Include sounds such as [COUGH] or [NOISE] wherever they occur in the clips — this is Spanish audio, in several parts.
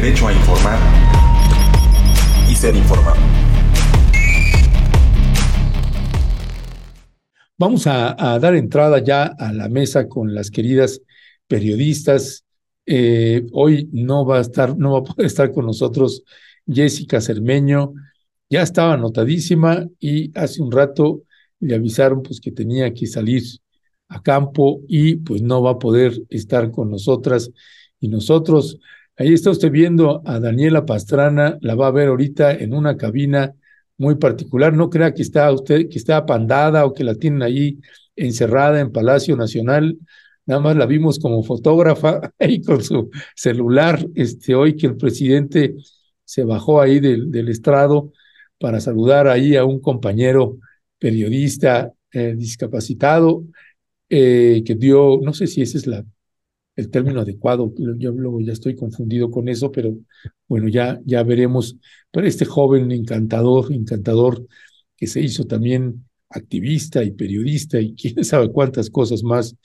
derecho a informar y ser informado. Vamos a, dar entrada ya a la mesa con las queridas periodistas. Eh, hoy no va a estar, no va a poder estar con nosotros Jessica Cermeño. Ya estaba anotadísima y hace un rato le avisaron pues que tenía que salir a campo y pues no va a poder estar con nosotras y nosotros. Ahí está usted viendo a Daniela Pastrana, la va a ver ahorita en una cabina muy particular. No crea que está usted, que está apandada o que la tienen ahí encerrada en Palacio Nacional. Nada más la vimos como fotógrafa [LAUGHS] ahí con su celular. Este, hoy que el presidente se bajó ahí del, del estrado para saludar ahí a un compañero periodista eh, discapacitado eh, que dio, no sé si ese es la, el término adecuado, yo luego ya estoy confundido con eso, pero bueno, ya, ya veremos. Pero este joven encantador, encantador, que se hizo también activista y periodista y [LAUGHS] quién sabe cuántas cosas más,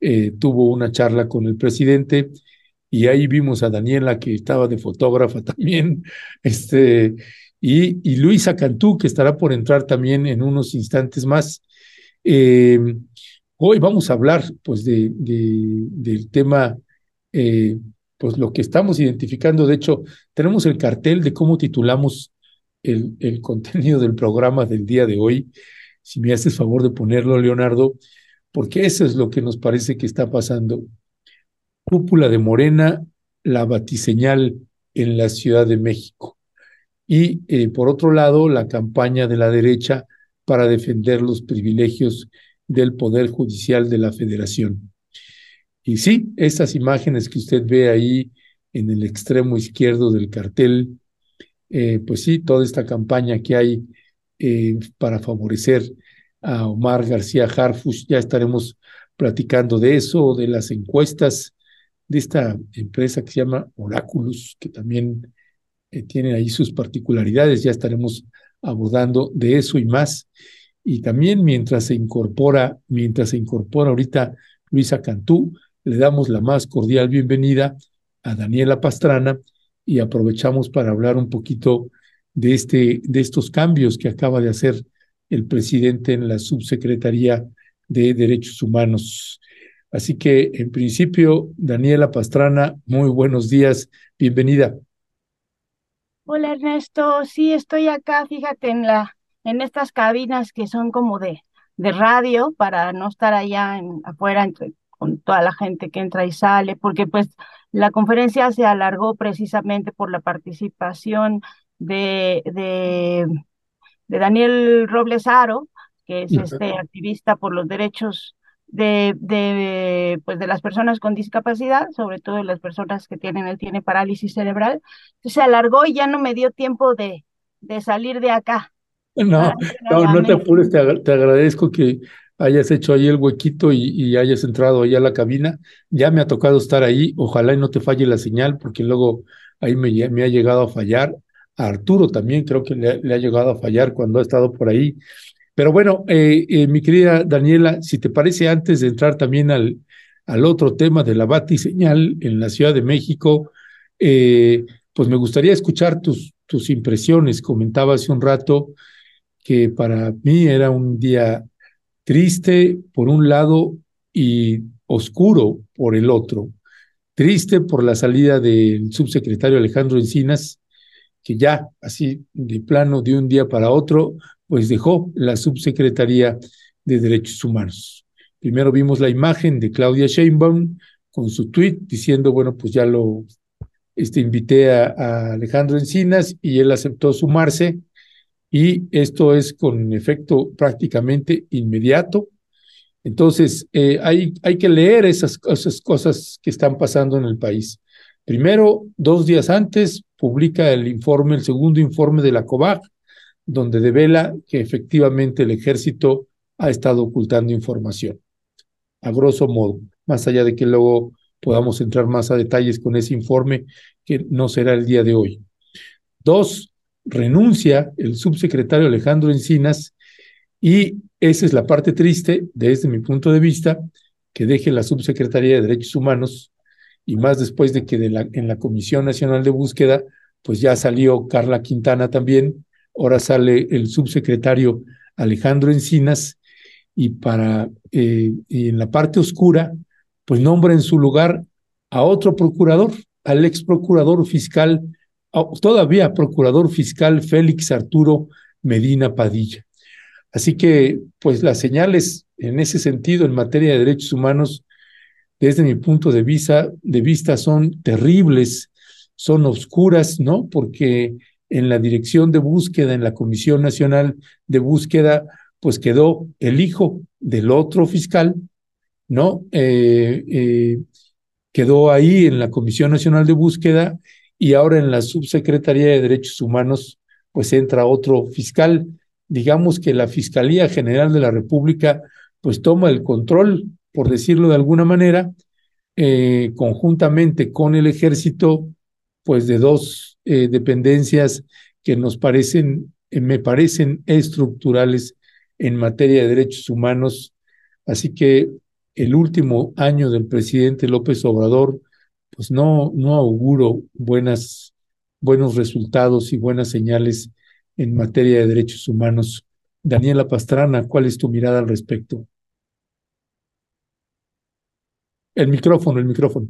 eh, tuvo una charla con el presidente y ahí vimos a Daniela que estaba de fotógrafa [LAUGHS] también, este, y, y Luisa Cantú, que estará por entrar también en unos instantes más. Eh, hoy vamos a hablar pues de, del tema, eh, pues lo que estamos identificando. De hecho, tenemos el cartel de cómo titulamos el, el [LAUGHS] contenido del programa del día de hoy. Si me haces favor de ponerlo, Leonardo, porque eso es lo que nos parece que está pasando. Cúpula de Morena, la batiseñal en la Ciudad de México y eh, por otro lado la campaña de la derecha para defender los privilegios del Poder Judicial de la Federación. Y sí, estas imágenes que usted ve ahí en el extremo izquierdo del cartel, eh, pues sí, toda esta campaña que hay eh, para favorecer a Omar García Harfush, ya estaremos platicando de eso, de las encuestas de esta empresa que se llama Oráculos, que también eh, tiene ahí sus particularidades, ya estaremos abordando de eso y más. Y también mientras se incorpora, mientras se incorpora ahorita Luisa Cantú, le damos la más cordial bienvenida a Daniela Pastrana y aprovechamos para hablar un poquito de, este, de estos cambios que acaba de hacer el presidente en la subsecretaría de Derechos Humanos. Así que, en principio, Daniela Pastrana, muy buenos días, bienvenida. Hola Ernesto, sí estoy acá, fíjate en la en estas cabinas que son como de, de radio para no estar allá en, afuera entre, con toda la gente que entra y sale, porque pues la conferencia se alargó precisamente por la participación de, de, de Daniel Roblesaro, que es este activista por los derechos de, de, pues de las personas con discapacidad, sobre todo de las personas que tienen, él tiene parálisis cerebral. se alargó y ya no me dio tiempo de, de salir de acá. No, no, no te apures, te, agradezco que hayas hecho ahí el huequito y, y, hayas entrado ahí a la cabina. Ya me ha tocado estar ahí, ojalá y no te falle la señal, porque luego ahí me, me ha llegado a fallar. A Arturo también creo que le, le ha llegado a fallar cuando ha estado por ahí. Pero bueno, eh, eh, mi querida Daniela, si te parece, antes de entrar también al, al otro tema de la batiseñal en la Ciudad de México, eh, pues me gustaría escuchar tus, tus impresiones. Comentaba hace un rato que para mí era un día triste por un lado y oscuro por el otro. Triste por la salida del subsecretario Alejandro Encinas, que ya así de plano de un día para otro pues dejó la subsecretaría de Derechos Humanos. Primero vimos la imagen de Claudia Sheinbaum con su tweet diciendo, bueno, pues ya lo este, invité a, Alejandro Encinas y él aceptó sumarse y esto es con efecto prácticamente inmediato. Entonces, eh, hay, hay que leer esas, esas cosas que están pasando en el país. Primero, dos días antes, publica el informe, el segundo informe de la COVAC, donde devela que efectivamente el ejército ha estado ocultando información. A grosso modo, más allá de que luego podamos entrar más a detalles con ese informe, que no será el día de hoy. Dos, renuncia el subsecretario Alejandro Encinas y esa es la parte triste desde mi punto de vista, que deje la subsecretaría de Derechos Humanos y más después de que en la Comisión Nacional de Búsqueda, pues ya salió Carla Quintana también, ahora sale el subsecretario Alejandro Encinas, y para eh, y en la parte oscura, pues nombra en su lugar a otro procurador, al ex procurador fiscal, todavía procurador fiscal Félix Arturo Medina Padilla. Así que, pues las señales en ese sentido en materia de derechos humanos, desde mi punto de vista, de vista son terribles, son oscuras, ¿no? Porque en la dirección de búsqueda, en la Comisión Nacional de Búsqueda, pues quedó el hijo del otro fiscal, ¿no? Eh, eh, quedó ahí en la Comisión Nacional de Búsqueda y ahora en la Subsecretaría de Derechos Humanos, pues entra otro fiscal. Digamos que la Fiscalía General de la República, pues toma el control, por decirlo de alguna manera, eh, conjuntamente con el ejército, pues de dos eh, dependencias que nos parecen, eh, me parecen estructurales en materia de derechos humanos. Así que el último año del presidente López Obrador, pues no, no auguro buenos resultados y buenas señales en materia de derechos humanos. Daniela Pastrana, ¿cuál es tu mirada al respecto? El micrófono, el micrófono.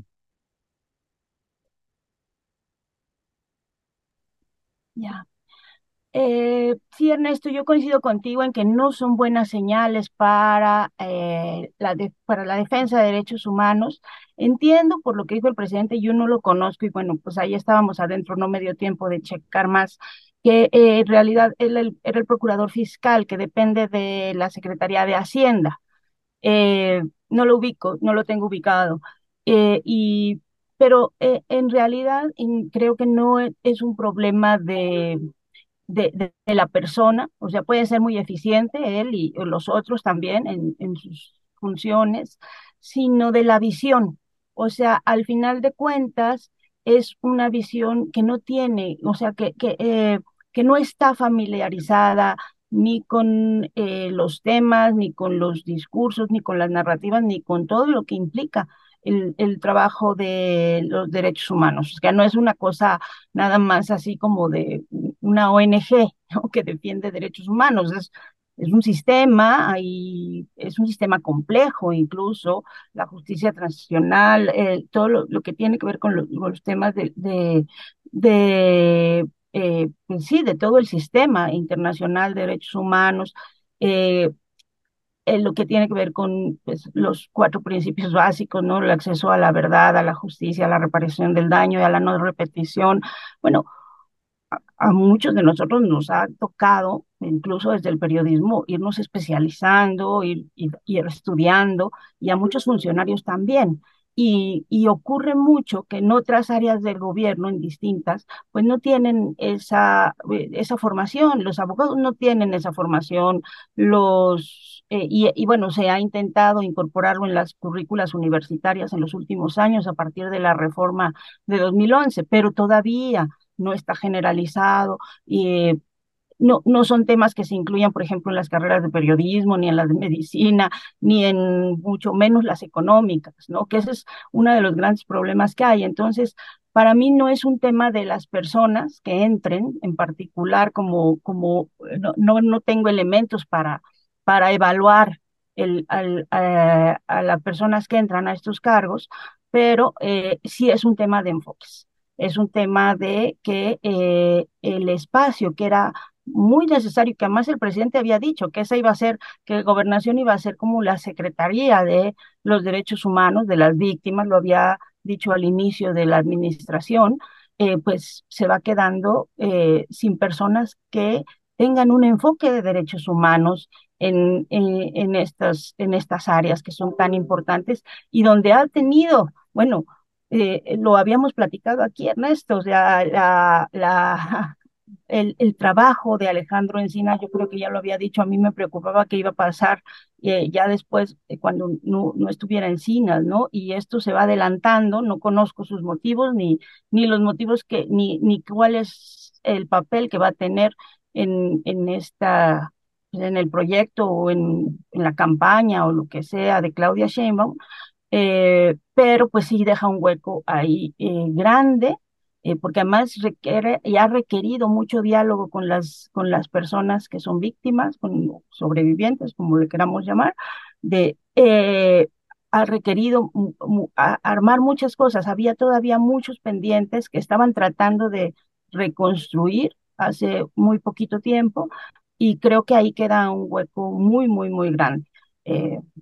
Ya. Eh, sí, Ernesto, yo coincido contigo en que no son buenas señales para, eh, la para la defensa de derechos humanos. Entiendo por lo que dijo el presidente, yo no lo conozco y bueno, pues ahí estábamos adentro, no me dio tiempo de checar más, que eh, en realidad él, era el procurador fiscal que depende de la Secretaría de Hacienda. no lo ubico, no lo tengo ubicado. y, pero en realidad creo que no es un problema de de, la persona, o sea, puede ser muy eficiente él y los otros también en, sus funciones, sino de la visión. O sea, al final de cuentas, es una visión que no tiene, o sea, que, que, eh, que no está familiarizada ni con eh, los temas, ni con los discursos, ni con las narrativas, ni con todo lo que implica el, el, trabajo de los derechos humanos. O sea, no es una cosa nada más así como de una ONG [LAUGHS] que defiende derechos humanos. Es, es un sistema, y es un sistema complejo, incluso la justicia transicional, eh, todo lo, que tiene que ver con, los temas de, de, de eh, pues sí, de todo el sistema internacional de derechos humanos. Eh, en lo que tiene que ver con pues, los cuatro principios básicos, ¿no? El acceso a la verdad, a la justicia, a la reparación del daño y a la no repetición. Bueno, a, muchos de nosotros nos ha tocado, incluso desde el periodismo, irnos especializando, ir, ir, ir estudiando, y a muchos funcionarios también. Y, y, ocurre mucho que en otras áreas del gobierno, en distintas, pues no tienen esa, eh, esa formación, los abogados no tienen esa formación, los, eh, y, y, bueno, se ha intentado incorporarlo en las currículas universitarias en los últimos años a partir de la reforma de 2011, pero todavía no está generalizado y no, no son temas que se incluyan, por ejemplo, en las carreras de periodismo, ni en las de medicina, ni en mucho menos las económicas, ¿no? Que ese es uno de los grandes problemas que hay. Entonces, para mí no es un tema de las personas que entren, en particular, como, como no, no, tengo elementos para, para evaluar el, al, a, las personas que entran a estos cargos, pero eh, sí es un tema de enfoques. Es un tema de que eh, el espacio que era muy necesario, que además el presidente había dicho que esa iba a ser, que gobernación iba a ser como la Secretaría de los Derechos Humanos de las víctimas, lo había dicho al inicio de la administración, eh, pues se va quedando eh, sin personas que tengan un enfoque de derechos humanos en, en, estas, en estas áreas que son tan importantes y donde ha tenido, bueno, eh, lo habíamos platicado aquí, Ernesto, o sea, la, la, [LAUGHS] el, el, trabajo de Alejandro Encina, yo creo que ya lo había dicho, a mí me preocupaba que iba a pasar eh, ya después, eh, cuando no, no, estuviera Encinas, ¿no? Y esto se va adelantando, no conozco sus motivos, ni, ni los motivos que, ni, ni cuál es el papel que va a tener en, en esta en el proyecto o en, en la campaña o lo que sea de Claudia Sheinbaum, eh, pero pues sí deja un hueco ahí eh, grande, eh, porque además requiere y ha requerido mucho diálogo con las, con las personas que son víctimas, con sobrevivientes, como le queramos llamar, de, ha requerido armar muchas cosas. Había todavía muchos pendientes que estaban tratando de reconstruir hace muy poquito tiempo y creo que ahí queda un hueco muy, muy, muy grande.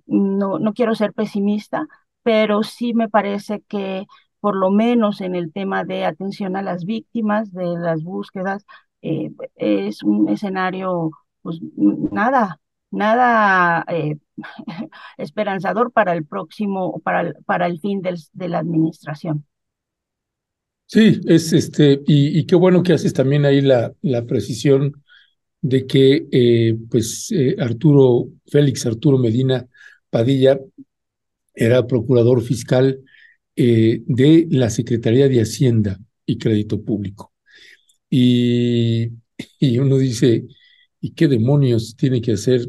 no, no quiero ser pesimista, pero sí me parece que por lo menos en el tema de atención a las víctimas, de las búsquedas, eh, es un escenario, pues nada, nada eh, [LAUGHS] esperanzador para el próximo, para el, para el fin del, de la administración. Sí, es este, y, qué bueno que haces también ahí la, la precisión de que eh, pues Arturo, Félix Arturo Medina Padilla era procurador fiscal eh, de la Secretaría de Hacienda y Crédito Público. Y, y uno dice, ¿y qué demonios tiene que hacer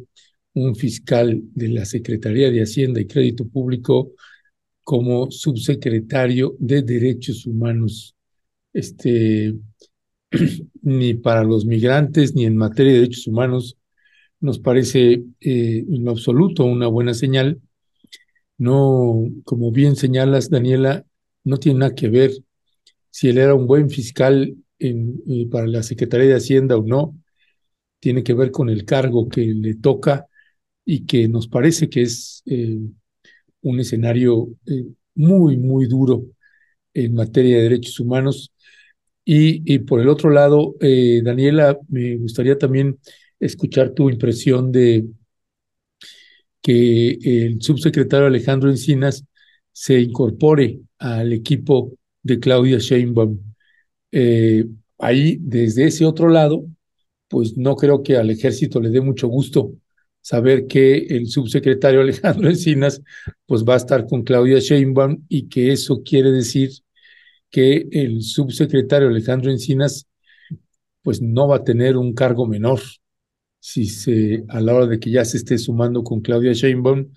un fiscal de la Secretaría de Hacienda y Crédito Público como subsecretario de Derechos Humanos? Este, [CLEARS THROAT] ni para los migrantes, ni en materia de derechos humanos, nos parece eh, en absoluto una buena señal no, como bien señalas, Daniela, no tiene nada que ver si él era un buen fiscal eh, para la Secretaría de Hacienda o no, tiene que ver con el cargo que le toca y que nos parece que es eh, un escenario eh, muy, muy duro en materia de derechos humanos. Y, por el otro lado, Daniela, me gustaría también escuchar tu impresión de que el subsecretario Alejandro Encinas se incorpore al equipo de Claudia Sheinbaum. Eh, ahí, desde ese otro lado, pues no creo que al ejército le dé mucho gusto saber que el subsecretario [LAUGHS] Alejandro Encinas pues va a estar con Claudia Sheinbaum y que eso quiere decir que el subsecretario Alejandro Encinas pues no va a tener un cargo menor si se, a la hora de que ya se esté sumando con Claudia Sheinbaum,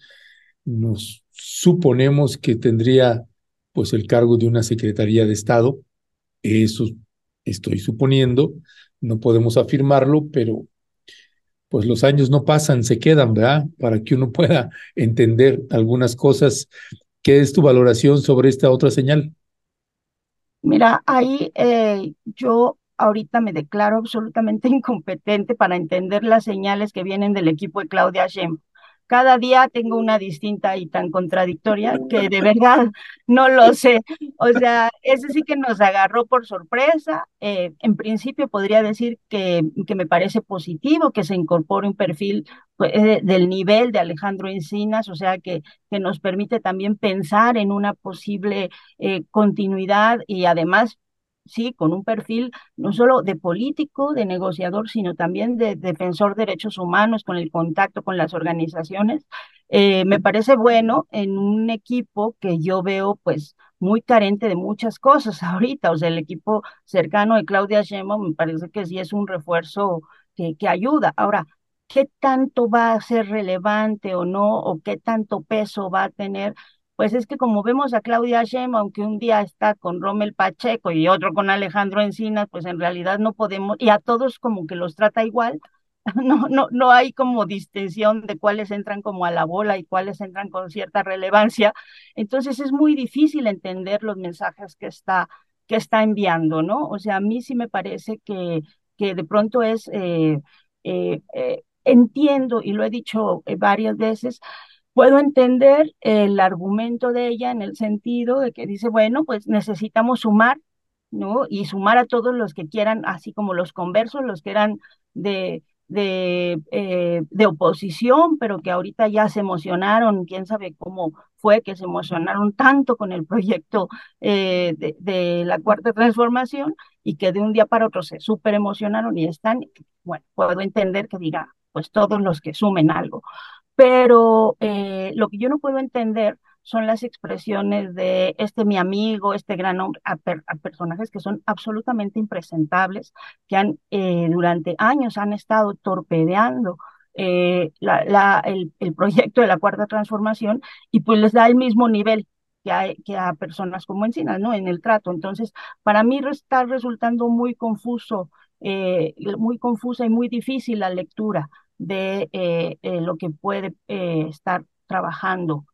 nos suponemos que tendría pues el cargo de una Secretaría de Estado. Eso estoy suponiendo, no podemos afirmarlo, pero pues los años no pasan, se quedan, ¿verdad? Para que uno pueda entender algunas cosas. ¿Qué es tu valoración sobre esta otra señal? Mira, ahí eh, yo ahorita me declaro absolutamente [LAUGHS] incompetente para entender las señales que vienen del equipo de Claudia Sheinbaum cada día tengo una distinta y tan contradictoria que de verdad no lo sé. O sea, ese sí que nos agarró por sorpresa. Eh, en principio podría decir que, que, me parece positivo que se incorpore un perfil pues, eh, del nivel de Alejandro Encinas, o sea, que, que nos permite también pensar en una posible eh, continuidad y además sí, con un perfil no solo de político, de negociador, sino también de defensor de derechos humanos, con el contacto con las organizaciones. Eh, me parece bueno en un equipo que yo veo pues muy carente de muchas cosas [LAUGHS] ahorita, o sea, el equipo cercano de Claudia Sheinbaum me parece que sí es un refuerzo que, que ayuda. Ahora, ¿qué tanto va a ser relevante o no, o qué tanto peso va a tener? Pues es que como vemos a Claudia Sheinbaum, aunque un día está con Rommel Pacheco y otro con Alejandro Encinas, pues en realidad no podemos, y a todos como que los trata igual, [LAUGHS] no, no, no hay como distinción de cuáles entran como a la bola y cuáles entran con cierta relevancia. Entonces es muy difícil entender los mensajes que está, que está enviando, ¿no? O sea, a mí sí me parece que, que de pronto es, eh, eh, eh, entiendo, y lo he dicho varias veces, puedo entender el argumento de ella en el sentido de que dice, bueno, pues necesitamos sumar, ¿no? Y sumar a todos los que quieran, así como los conversos, los que eran de, de, eh, de oposición, pero que ahorita ya se emocionaron, quién sabe cómo fue que se emocionaron tanto con el proyecto eh, de, de, la cuarta transformación y que de un día para otro se súper emocionaron y están, bueno, puedo entender que diga, pues todos los que sumen algo pero eh, lo que yo no puedo entender son las expresiones de este mi amigo, este gran hombre, a, personajes que son absolutamente impresentables, que han eh, durante años han estado torpedeando eh, el, proyecto de la cuarta transformación y pues les da el mismo nivel que a, que a personas como Encinas, ¿no? En el trato. Entonces, para mí está resultando muy confuso, eh, muy confusa y muy difícil la lectura de eh, lo que puede estar trabajando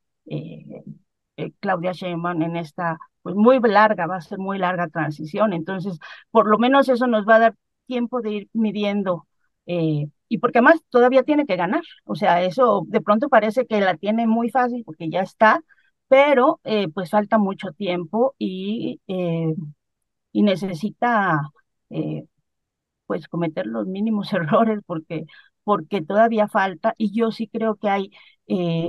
Claudia Sheinbaum en esta, pues muy larga, va a ser muy larga transición. Entonces, por lo menos eso nos va a dar tiempo de ir midiendo eh, y porque además todavía tiene que ganar. O sea, eso de pronto parece que la tiene muy fácil porque ya está, pero eh, pues falta mucho tiempo y, eh, y necesita pues cometer los mínimos [LAUGHS] errores porque, porque todavía falta y yo sí creo que hay,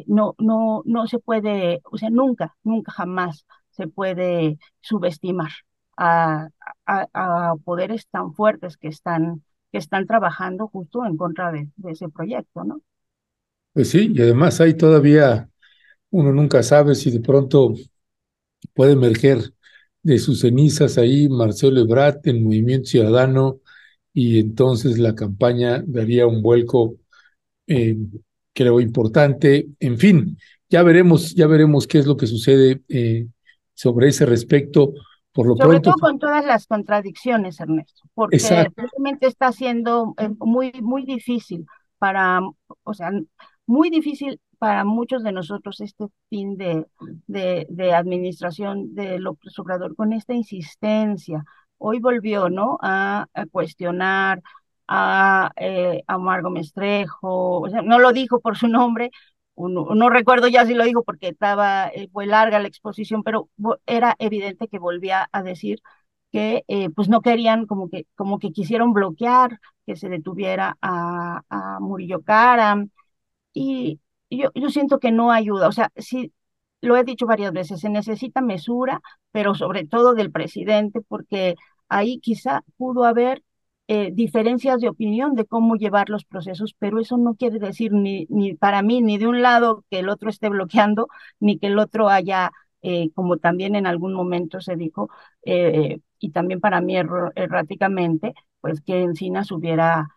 no, no, no se puede, o sea, nunca, nunca jamás se puede subestimar a, a, a poderes tan fuertes que están que están trabajando justo en contra de, ese proyecto, ¿no? Pues sí, y además hay todavía, uno nunca sabe si de pronto puede emerger de sus cenizas ahí Marcelo Ebrard en Movimiento Ciudadano y entonces la campaña daría un vuelco, eh, creo, importante. En fin, ya veremos, ya veremos qué es lo que sucede eh, sobre ese respecto. Por lo Sobre todo con todas las contradicciones, Ernesto, porque realmente está siendo eh, muy, muy difícil para, o sea, muy difícil para muchos de nosotros este fin de, de, de administración de López Obrador con esta insistencia. Hoy volvió, ¿no? A, cuestionar a, eh, Mestrejo, o sea, no lo dijo por su nombre, no recuerdo ya si lo dijo porque estaba, eh, larga la exposición, pero era evidente que volvía a decir que eh, pues no querían, como que, como que quisieron bloquear que se detuviera a, a Murillo Cara. Y, yo, yo siento que no ayuda. O sea, sí, lo he dicho varias veces, se necesita mesura, pero sobre todo del presidente, porque ahí quizá pudo haber eh, diferencias de opinión de cómo llevar los procesos, pero eso no quiere decir ni, ni para mí, ni de un lado que el otro esté bloqueando, ni que el otro haya, eh, como también en algún momento se dijo, eh, y también para mí erráticamente, pues que Encinas hubiera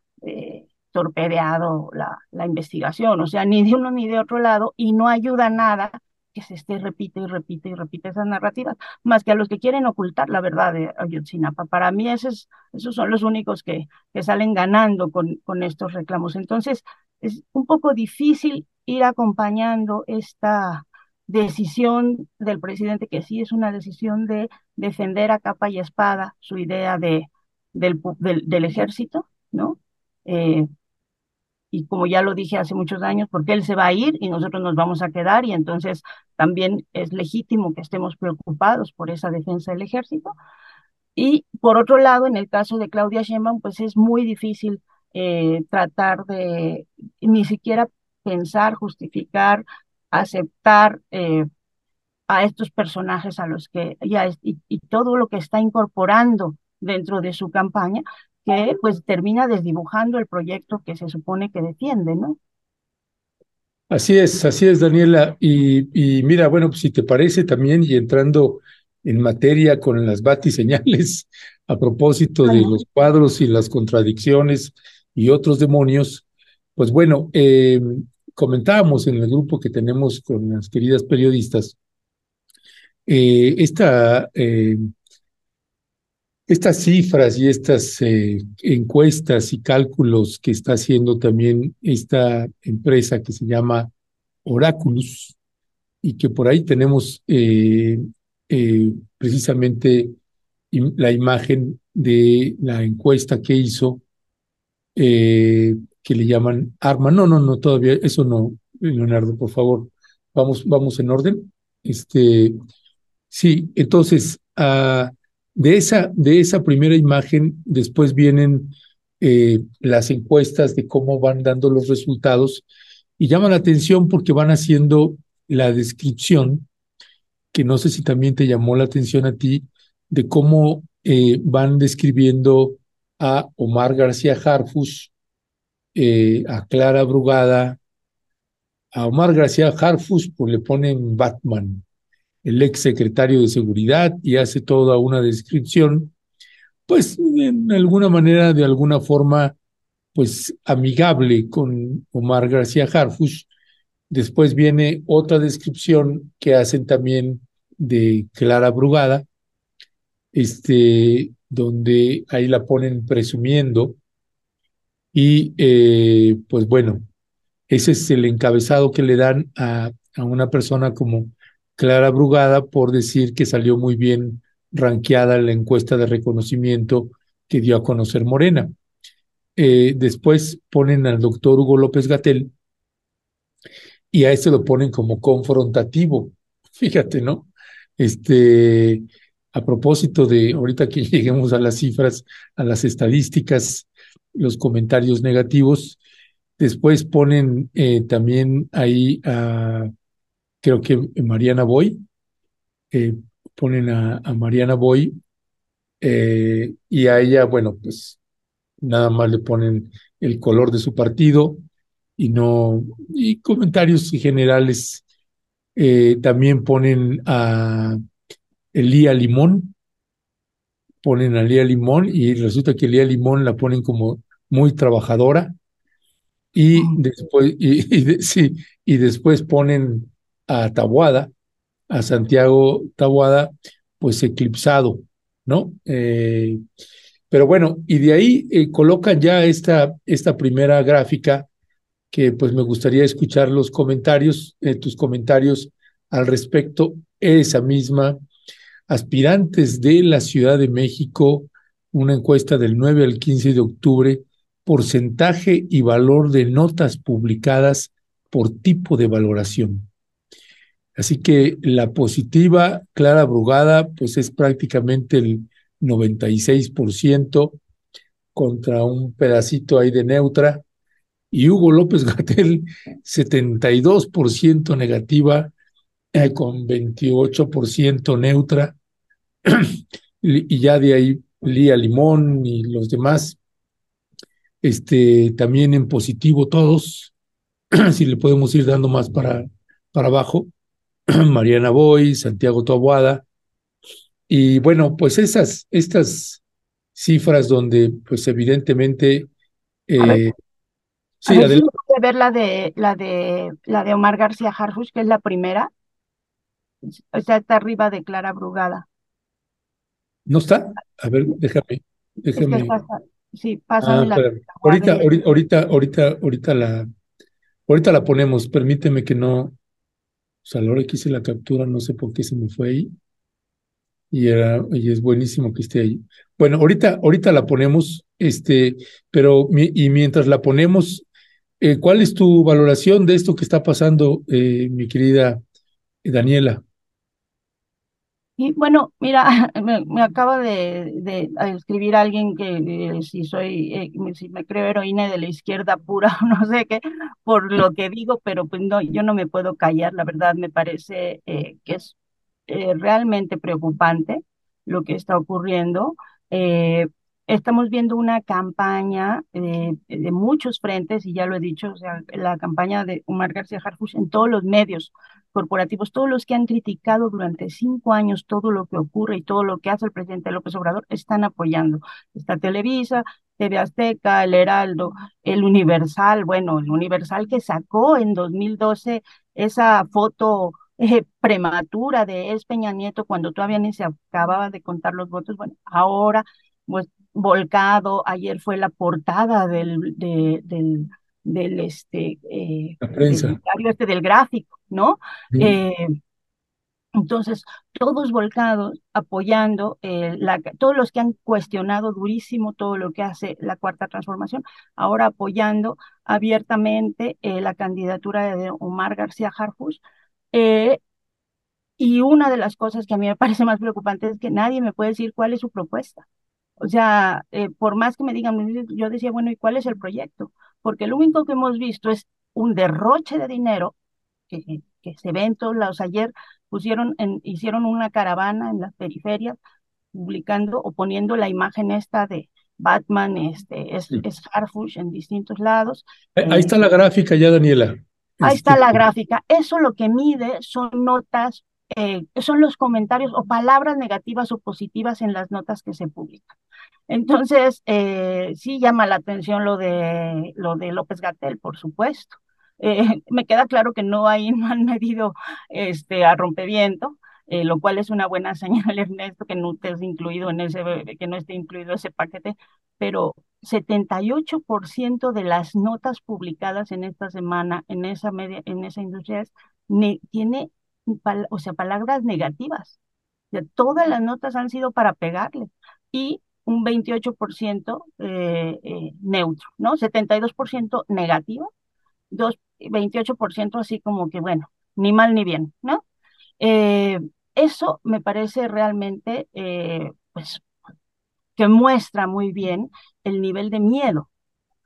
torpedeado la, la investigación, o sea, ni de uno ni de otro lado, y no ayuda nada que se esté repite y repite y repite esas narrativas, más que a los que quieren ocultar la verdad de Ayotzinapa. Para mí esos, esos son los únicos que, que salen ganando con, con estos reclamos. Entonces, es un poco difícil ir acompañando esta decisión del presidente, que sí es una decisión de defender a capa y espada su idea de, del, del, ejército, ¿no? Eh, y como ya lo dije hace muchos años, porque él se va a ir y nosotros nos vamos a quedar y entonces también es legítimo que estemos preocupados por esa defensa del ejército. Y por otro lado, en el caso de Claudia Sheinbaum, pues es muy difícil eh, tratar de ni siquiera pensar, justificar, aceptar eh, a estos personajes a los que ya y todo lo que está incorporando dentro de su campaña, que pues termina desdibujando el proyecto que se supone que defiende, ¿no? Así es, así es, Daniela. Y, y mira, bueno, pues si te parece también, y entrando en materia con las batiseñales, [LAUGHS] a propósito de los cuadros y las contradicciones y otros demonios, pues bueno, eh, comentábamos en el grupo que tenemos con las queridas periodistas, eh, esta eh, estas cifras y estas eh, encuestas y cálculos que está haciendo también esta empresa que se llama Oraculus y que por ahí tenemos eh, eh, precisamente la imagen de la encuesta que hizo que le llaman Arma. No, no, no, todavía eso no, Leonardo, por favor. Vamos, vamos en orden. Este, sí, entonces, a de esa, de esa primera imagen, después vienen eh, las encuestas de cómo van dando los resultados y llama la atención porque van haciendo la descripción, que no sé si también te llamó la atención a ti, de cómo eh, van describiendo a Omar García Harfus, eh, a Clara Brugada, a Omar García Harfus, pues le ponen Batman, el ex secretario de Seguridad y hace toda una descripción, pues en alguna manera, de alguna forma, pues amigable con Omar García Harfush. Después viene otra descripción que hacen también de Clara Brugada, este, donde ahí la ponen presumiendo. Y eh, pues bueno, ese es el encabezado que le dan a, a una persona como Clara Brugada por decir que salió muy bien ranqueada la encuesta de reconocimiento que dio a conocer Morena. Eh, después ponen al doctor Hugo López Gatel y a este lo ponen como confrontativo. [LAUGHS] Fíjate, ¿no? Este, a propósito de, ahorita que [LAUGHS] lleguemos a las cifras, a las estadísticas, los comentarios negativos, después ponen eh, también ahí a, creo que Mariana Boy, eh, ponen a, a, Mariana Boy y a ella, bueno, pues nada más le ponen el color de su partido y no, y comentarios generales eh, también ponen a Elía Limón, ponen a Elía Limón y resulta que Elía Limón la ponen como muy trabajadora y ah. después, y, sí, y después ponen a Tabuada, a Santiago Tabuada, pues eclipsado, ¿no? Eh, pero bueno, y de ahí eh, colocan ya esta, esta primera gráfica que pues me gustaría escuchar los comentarios, eh, tus comentarios al respecto, esa misma. Aspirantes de la Ciudad de México, una encuesta del 9 al 15 de octubre, porcentaje y valor de notas publicadas por tipo de valoración. Así que la positiva, Clara Brugada, pues es prácticamente el 96% contra un pedacito ahí de neutra, y Hugo López [LAUGHS] Gatel 72% negativa eh, con 28% neutra, [CLEARS THROAT] y ya de ahí Lía Limón y los demás, este, también en positivo todos, [CLEARS THROAT] si le podemos ir dando más para, para abajo, [CLEARS THROAT] Mariana Boy, Santiago Toabuada, y bueno, pues esas, estas cifras donde, pues evidentemente, eh, sí, ver, ver la de la de la de Omar García Harfuch, que es la primera. O sea, está arriba de Clara Brugada. ¿No está? A ver, déjame, déjame. sí, pasa ah, la, ahorita, ahorita, ahorita, ahorita la, ahorita la ponemos. Permíteme que no, o sea, a la hora que hice la captura, no sé por qué se me fue ahí y, era, y es buenísimo que esté ahí. Bueno, ahorita, ahorita la ponemos, este, pero y mientras la ponemos, eh, ¿cuál es tu valoración de esto que está pasando, eh, mi querida Daniela? Y bueno, mira, [LAUGHS] me, acaba de, de, escribir alguien que eh, si soy, si me creo heroína de la izquierda pura o [LAUGHS] no sé qué, por lo que digo, pero pues no, yo no me puedo callar, la verdad me parece que es eh, realmente preocupante lo que está ocurriendo. Eh, estamos viendo una campaña eh, de muchos frentes, y ya lo he dicho, o sea, la campaña de Omar García Harfuch en todos los medios corporativos, todos los que han criticado durante cinco años todo lo que ocurre y todo lo que hace el presidente López Obrador, están apoyando. Está Televisa, TV Azteca, El Heraldo, El Universal, bueno, el Universal que sacó en 2012 esa foto eh, prematura de es Peña Nieto cuando todavía ni se acababa de contar los votos, bueno, ahora pues volcado, ayer fue la portada del, del, del este, eh, Del, este del gráfico, ¿no? Eh, entonces, todos volcados, apoyando, eh, la, todos los que han cuestionado durísimo todo lo que hace la cuarta transformación, ahora apoyando abiertamente eh, la candidatura de Omar García eh, y una de las cosas que a mí me [LAUGHS] parece más preocupante es que nadie me puede decir cuál es su propuesta. O sea, por más que me digan, yo decía, bueno, ¿y cuál es el proyecto? Porque lo único que hemos visto es un derroche de dinero que, que se ve en todos lados. Ayer pusieron, en, hicieron una caravana en las periferias publicando o poniendo la imagen esta de Batman, este, es, es Harfush en distintos lados. Ahí está la gráfica ya, Daniela. Ahí está la gráfica. Eso lo que mide son notas, eh, son los comentarios o palabras negativas o positivas en las notas que se publican. Entonces, eh, sí llama la atención lo de, lo de López Gatel, por supuesto. Eh, [LAUGHS] me queda claro que no, hay, [LAUGHS] no han medido este, a rompeviento, eh, lo cual es una buena [LAUGHS] señal, Ernesto, que no esté incluido en ese, que no esté incluido ese paquete, pero 78% de las notas publicadas en esta semana en esa media, en esa industria tiene, o sea, palabras negativas. todas las notas han sido para pegarle y un 28% eh, eh, neutro, ¿no? 72% negativo, 28% así como que, bueno, ni mal ni bien, ¿no? Eh, eso me parece realmente, eh, pues, que muestra muy bien el nivel de miedo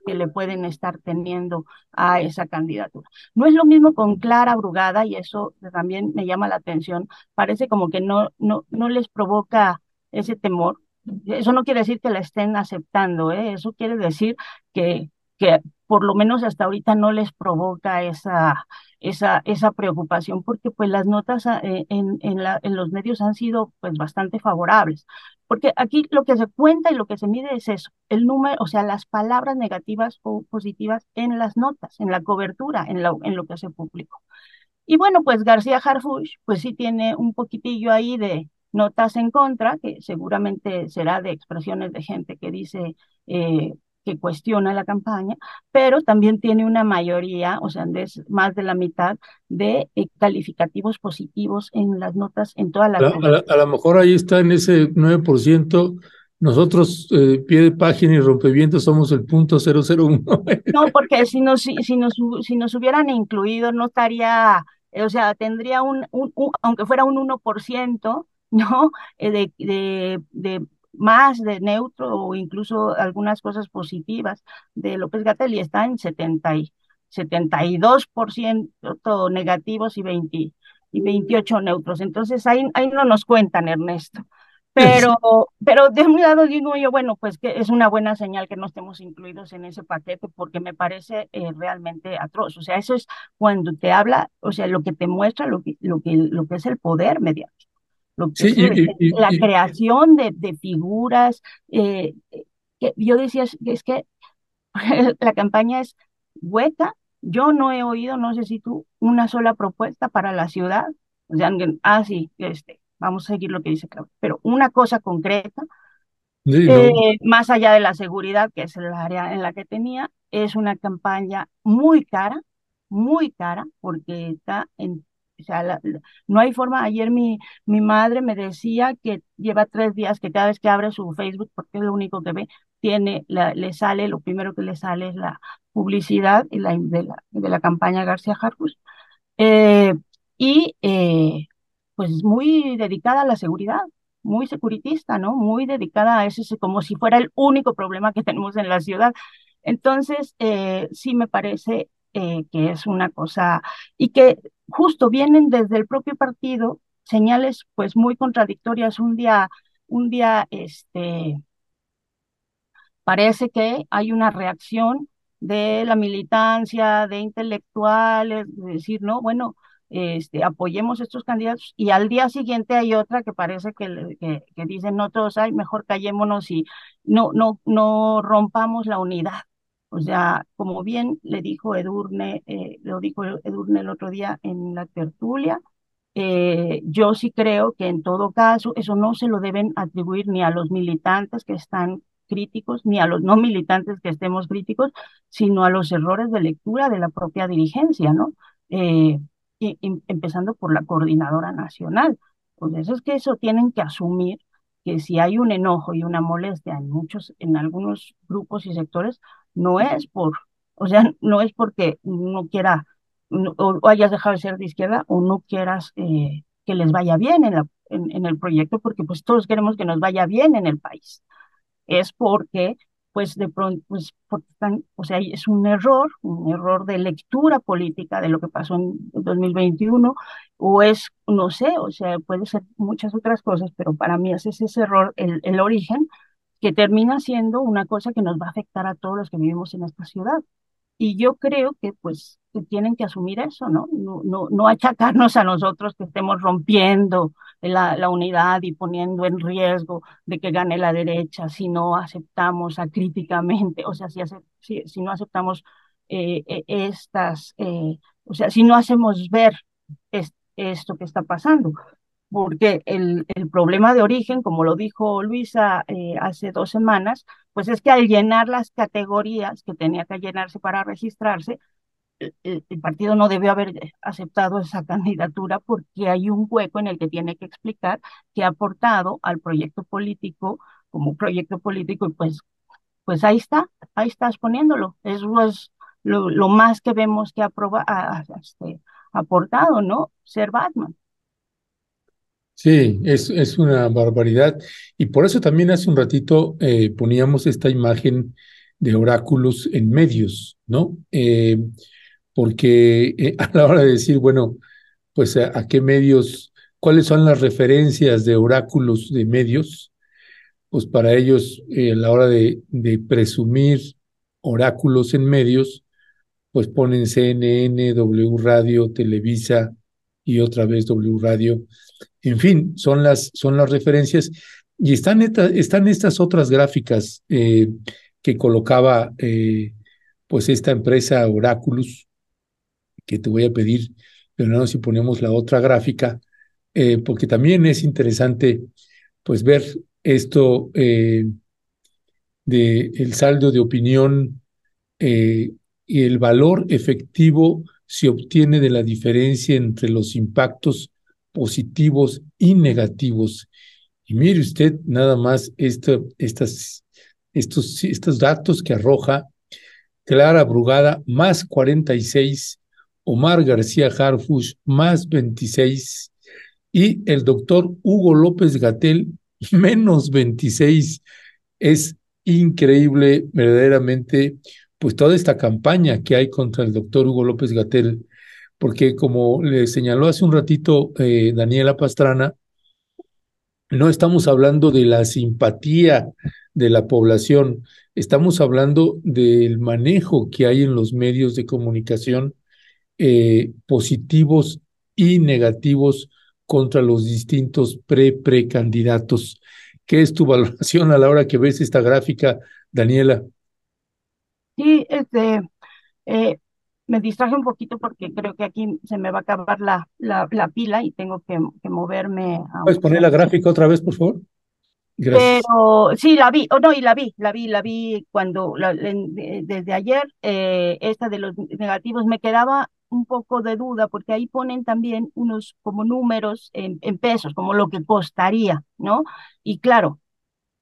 que le pueden estar teniendo a esa candidatura. No es lo mismo con Clara Brugada y eso también me llama la atención. Parece como que no, no, no les provoca ese temor. Eso no quiere decir que la estén aceptando, ¿eh? eso quiere decir que, que por lo menos hasta ahorita no les provoca esa, esa, esa preocupación, porque pues las notas ah, eh, en, en, la, en los medios han sido pues bastante favorables. Porque aquí lo que se cuenta y lo que se mide es eso, el número, o sea, las palabras negativas o positivas en las notas, en la cobertura, en lo, en lo que se publicó. Y bueno, pues García Harfuch, pues sí tiene un poquitillo ahí de notas en contra, que seguramente será de expresiones de gente que dice, eh, que cuestiona la campaña, pero también tiene una mayoría, o sea, es más de la mitad de eh, calificativos positivos en las notas en toda la... A, a, lo mejor ahí está en ese 9%. Nosotros, eh, pie de página y rompevientos, somos el punto 001. [LAUGHS] no, porque si nos, si, si, nos, si nos hubieran incluido, no estaría, o sea, tendría un, un, aunque fuera un 1%, ¿no? [LAUGHS] Eh, de, de, de más de neutro o incluso algunas cosas positivas de López Gatel y está en 70 y, 72% negativos y, 20, y 28 neutros. Entonces ahí, ahí no nos cuentan, Ernesto. [LAUGHS] Pero, pero de un lado digo yo, bueno, pues que es una buena señal que no estemos incluidos en ese paquete porque me parece eh, realmente atroz. O sea, eso es cuando te habla, o sea, lo que te muestra lo que, lo que, lo que es el poder mediático la creación de, de figuras. Eh, que yo decía, es que [LAUGHS] la campaña es hueca. Yo no he oído, no sé si tú, una sola propuesta para la ciudad. O sea, ah, sí, este, vamos a seguir lo que dice Claudia, pero una cosa concreta, eh, más allá de la seguridad, que es el área en la que tenía, es una campaña muy cara, muy cara, porque está en o sea, no hay forma. Ayer mi, mi madre me decía que lleva tres días que cada vez que abre su Facebook, porque es lo único que ve, tiene, la, le sale, lo primero que le sale es la publicidad y la, de, la, de la campaña García Harfus. Eh, y eh, pues muy dedicada a la seguridad, muy securitista, ¿no? Muy dedicada a eso, como si fuera el único problema que tenemos en la ciudad. Entonces, eh, sí me parece eh, que es una cosa, y que justo vienen desde el propio partido señales pues muy contradictorias. Un día, un día, este, parece que hay una reacción de la militancia, de intelectuales, de decir, no, bueno, este, apoyemos estos candidatos y al día siguiente hay otra que parece que, que, que dicen, no todos hay, mejor callémonos y no, no, no rompamos la unidad. O sea, como bien le dijo Edurne, eh, lo dijo Edurne el otro día en la tertulia, eh, yo sí creo que en todo caso eso no se lo deben atribuir ni a los militantes que están críticos, ni a los no militantes que estemos críticos, sino a los errores de lectura de la propia dirigencia, ¿no? Eh, y, empezando por la coordinadora nacional. Pues eso es que eso tienen que asumir que si hay un enojo y una molestia en muchos, en algunos grupos y sectores, no es por, o sea, [LAUGHS] no es porque no quiera o, hayas dejado de ser de izquierda o no quieras eh, que les vaya bien en, la, en, el proyecto, porque pues todos queremos que nos vaya bien en el país. Es porque, pues de pronto, pues, están, o sea, es un error, un error de lectura política de lo que pasó en 2021, o es, no sé, o sea, puede ser muchas otras cosas, pero para mí es ese error el, el origen que termina siendo una cosa que nos va a afectar a todos los que vivimos en esta ciudad. Y yo creo que pues que tienen que asumir eso, ¿no? No, no, no achacarnos a nosotros que estemos rompiendo la, la unidad y poniendo en riesgo de que gane la derecha si no aceptamos acríticamente, o sea, si, si, si no aceptamos eh, e, estas, eh, o sea, si no hacemos ver esto que está pasando. Porque el, el, problema de origen, como lo dijo Luisa eh, hace dos semanas, pues es que al llenar las categorías que tenía que llenarse para registrarse, el, partido no debió haber aceptado esa [LAUGHS] candidatura porque hay un hueco en el que tiene que explicar que ha aportado al proyecto político como proyecto político y pues, pues ahí está, ahí estás poniéndolo. Es lo, lo, más que vemos que ha este, aportado, ¿no? Ser Batman. Sí, es, es una barbaridad. Y por eso también hace un ratito eh, poníamos esta imagen de oráculos en medios, ¿no? Eh, porque eh, [LAUGHS] a la hora de decir, bueno, pues a, qué medios, cuáles son las referencias de oráculos de medios, pues para ellos a la hora de, de, presumir oráculos en medios, pues ponen CNN, W Radio, Televisa y otra vez W Radio. En fin, son las, son las referencias. Y están, están estas otras gráficas eh, que colocaba eh, pues esta empresa Oraculus, que te voy a pedir, no si ponemos la otra gráfica, eh, porque también es interesante pues ver esto de el saldo de opinión y el valor efectivo se obtiene de la diferencia entre los impactos positivos y negativos. Y mire usted nada más esto, estas, estos, estos datos que arroja Clara Brugada más 46, Omar García Harfush más 26 y el doctor Hugo López Gatel [LAUGHS] menos 26. Es increíble, verdaderamente, pues toda esta campaña que hay contra el doctor Hugo López Gatel, porque como le señaló hace un ratito eh, Daniela Pastrana, no estamos hablando de la simpatía de la población, estamos hablando del manejo que hay en los medios de comunicación eh, positivos y negativos contra los distintos pre-precandidatos. ¿Qué es tu [LAUGHS] valoración a la hora que ves esta gráfica, Daniela? Sí, este, eh, me distraje un poquito porque creo que aquí se me va a acabar la, la, la pila y tengo que, que moverme. ¿Puedes poner la gráfica otra vez, por favor? Gracias. Pero sí, la vi, o no, y la vi, la vi, la vi cuando, desde ayer, eh, esta de los negativos, me quedaba un poco de duda porque ahí ponen también unos como números en, en pesos, como lo que costaría, ¿no? Y claro,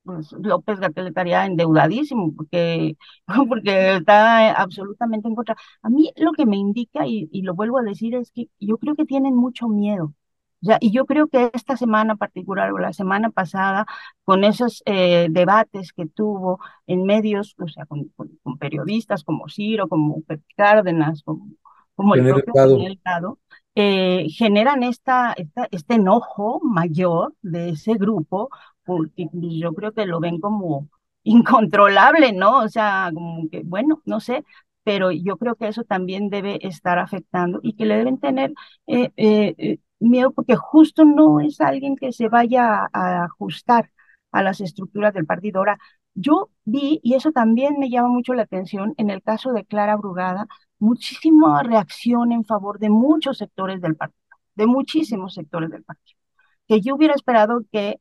pues López Gatel estaría endeudadísimo porque, [LAUGHS] porque está absolutamente en contra. A mí lo que me indica, y, y, lo vuelvo a decir, es que yo creo que tienen mucho miedo. Ya, y yo creo que esta semana particular o la semana pasada, con esos eh, debates que tuvo en medios, o sea, con, con, periodistas como Ciro, como Pepe Cárdenas, como, como el propio Delgado, eh, generan esta, esta, este enojo mayor de ese grupo porque yo creo que lo ven como incontrolable, ¿no? O sea, como que, bueno, no sé, pero yo creo que eso también debe estar afectando y que le deben tener eh, eh, eh, miedo porque justo no es alguien que se vaya a, ajustar a las estructuras del partido. Ahora, yo vi, y eso también me llama mucho la atención, en el caso de Clara Brugada, muchísima reacción en favor de muchos sectores del partido, de muchísimos sectores del partido, que yo hubiera esperado que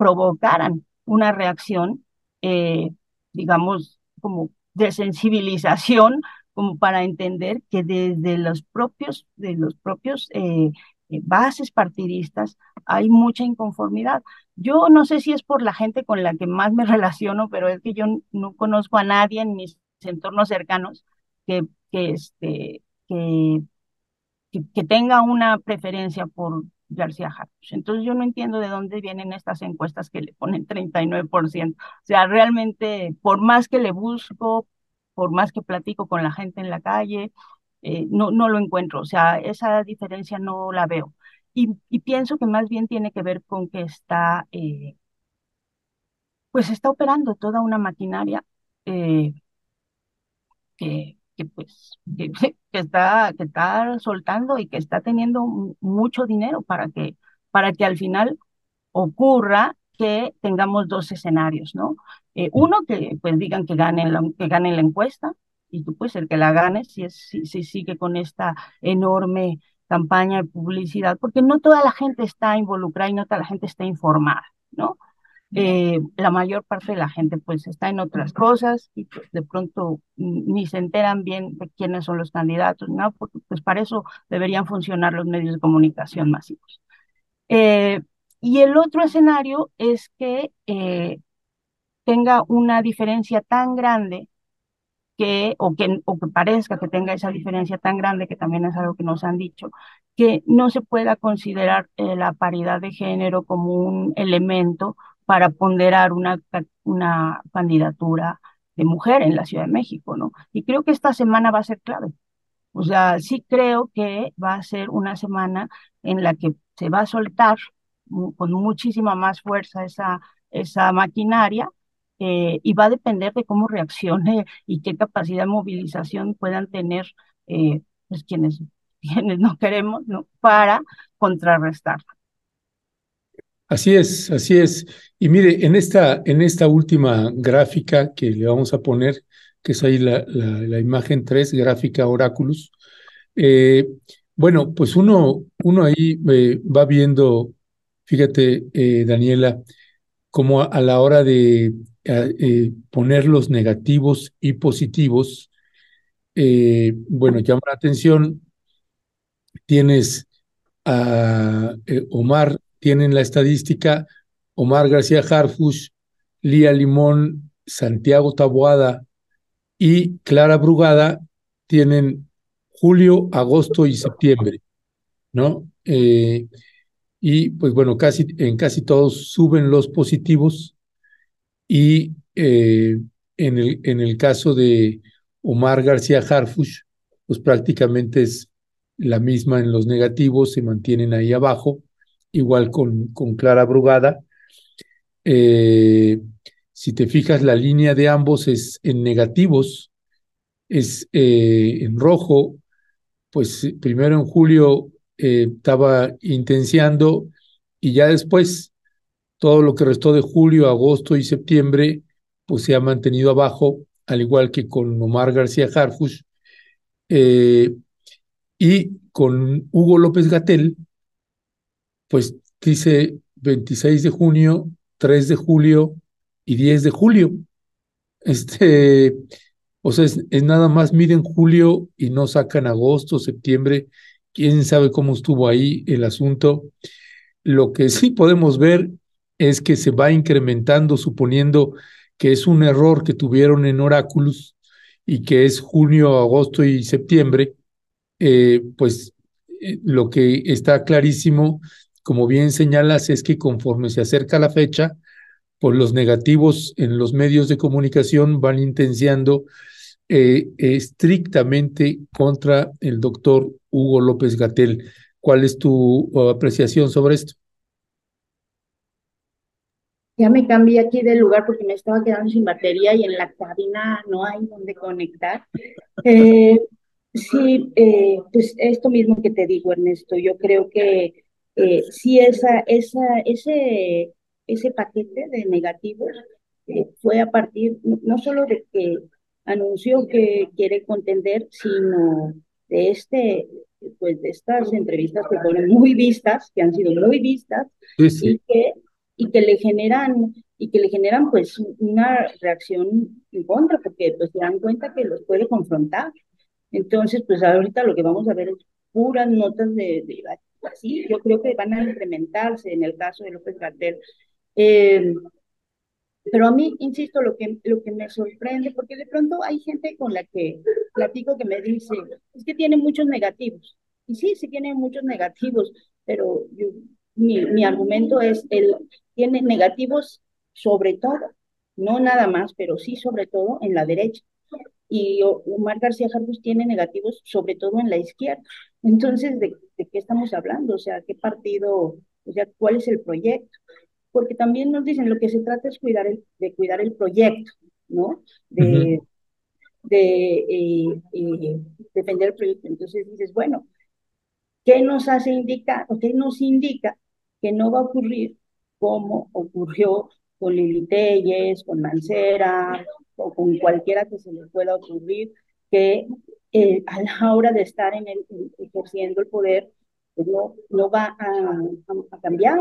provocaran una reacción, eh, digamos, como de sensibilización, como para entender que desde los propios, de los propios eh, eh, bases partidistas hay mucha inconformidad. Yo no sé si es por la gente con la que más me [LAUGHS] relaciono, pero es que yo no conozco a nadie en mis entornos cercanos que, que, este, que, que tenga una preferencia por, García Harfuch. Entonces yo no entiendo de dónde vienen estas encuestas que le ponen 39%. O sea, realmente, por más que le busco, por más que platico con la gente en la calle, eh, no, no lo encuentro. O sea, esa diferencia no la veo. Y, y pienso que más bien tiene que ver con que está, eh, pues está operando toda una maquinaria eh, que que pues que, está que está soltando y que está teniendo mucho dinero para que para que al final ocurra que tengamos dos escenarios, ¿no? Eh, uno, que pues digan que gane la, que gane la encuesta, y tú pues el que la gane si, es, si, si sigue con esta enorme campaña de publicidad, porque no toda la gente está involucrada y no toda la gente está informada, ¿no? Eh, la mayor parte de la gente pues está en otras cosas y pues, de pronto ni se enteran bien de quiénes son los candidatos, ¿no? Porque pues para eso deberían funcionar los medios de comunicación masivos. Eh, y el otro escenario es que eh, tenga una diferencia tan grande que o, que, o que parezca que tenga esa diferencia tan grande, que también es algo que nos han dicho, que no se pueda considerar la paridad de género como un elemento para ponderar una, una candidatura de mujer en la Ciudad de México, ¿no? Y creo que esta semana va a ser clave. O sea, sí creo que va a ser una semana en la que se va a soltar con muchísima más fuerza esa, esa maquinaria eh, y va a depender de cómo reaccione [LAUGHS] y qué capacidad de movilización puedan tener eh, pues quienes, [LAUGHS] quienes no queremos para contrarrestar. Así es, así es. Y mire, en esta, en esta última gráfica que le vamos a poner, que es ahí la, la, imagen 3, gráfica Oráculos, eh, bueno, pues uno, uno ahí eh, va viendo, fíjate, eh, Daniela, como a, la hora de poner los negativos y positivos, bueno, llama la atención, tienes a Omar tienen la estadística Omar García Harfush, Lía Limón, Santiago Taboada y Clara Brugada tienen julio, agosto y septiembre, ¿no? Eh, y pues bueno, casi, en casi todos suben los positivos y eh, en, el, en el caso de Omar García Harfush, pues prácticamente es la misma en los negativos, se mantienen ahí abajo igual con, con Clara Brugada. Eh, si te fijas, la línea de ambos es en negativos, es eh, en rojo, pues primero en julio eh, estaba intenciando y ya después todo lo que restó de julio, agosto y septiembre, pues se ha mantenido abajo, al igual que con Omar García Harfush y con Hugo López Gatel, pues dice 26 de junio, 3 de julio y 10 de julio. Este, o sea, es, nada más miden julio y no sacan agosto, septiembre. Quién sabe cómo estuvo ahí el asunto. Lo que sí podemos ver es que se va incrementando, suponiendo que es un error que tuvieron en Oráculos y que es junio, agosto y septiembre, eh, pues eh, lo que está clarísimo como bien señalas, es que conforme se acerca la fecha, pues los negativos en los medios de comunicación van intenciando eh, estrictamente contra el doctor Hugo López Gatel. ¿Cuál es tu apreciación sobre esto? Ya me cambié aquí de lugar porque me estaba quedando sin batería y en la cabina no hay donde conectar. Eh, sí, eh, pues esto mismo que te digo, Ernesto, yo creo que eh, sí esa, esa, ese, ese paquete de negativos eh, fue a partir no solo de que anunció que quiere contender, sino de este, pues de estas entrevistas que fueron muy vistas, que han sido muy vistas, y que y que le generan y que le generan pues una reacción en contra porque pues se dan cuenta que los puede confrontar. Entonces pues ahorita lo que vamos a ver es puras notas de, de Sí, yo creo que van a incrementarse en el caso de López Gatel. Eh, pero a mí, insisto, lo que, lo que me sorprende, porque de pronto hay gente con la que platico que me dice, es que tiene muchos negativos. Y sí, sí tiene muchos negativos, pero mi, mi argumento es, él tiene negativos sobre todo, no nada más, pero sí sobre todo en la derecha y Omar García Jarbus tiene negativos sobre todo en la izquierda. Entonces, ¿de, qué estamos hablando? O sea, ¿qué partido, o sea, cuál es el proyecto? Porque también nos dicen, lo que se trata es cuidar el, de cuidar el proyecto, ¿no? De, de eh, eh, defender el proyecto. Entonces dices, bueno, ¿qué nos hace indicar, o qué nos indica que no va a ocurrir como ocurrió con Lili Telles, con Mancera o con cualquiera que se le pueda ocurrir, que eh, a la hora de estar en el, ejerciendo el poder, pues no, no va a, a, cambiar,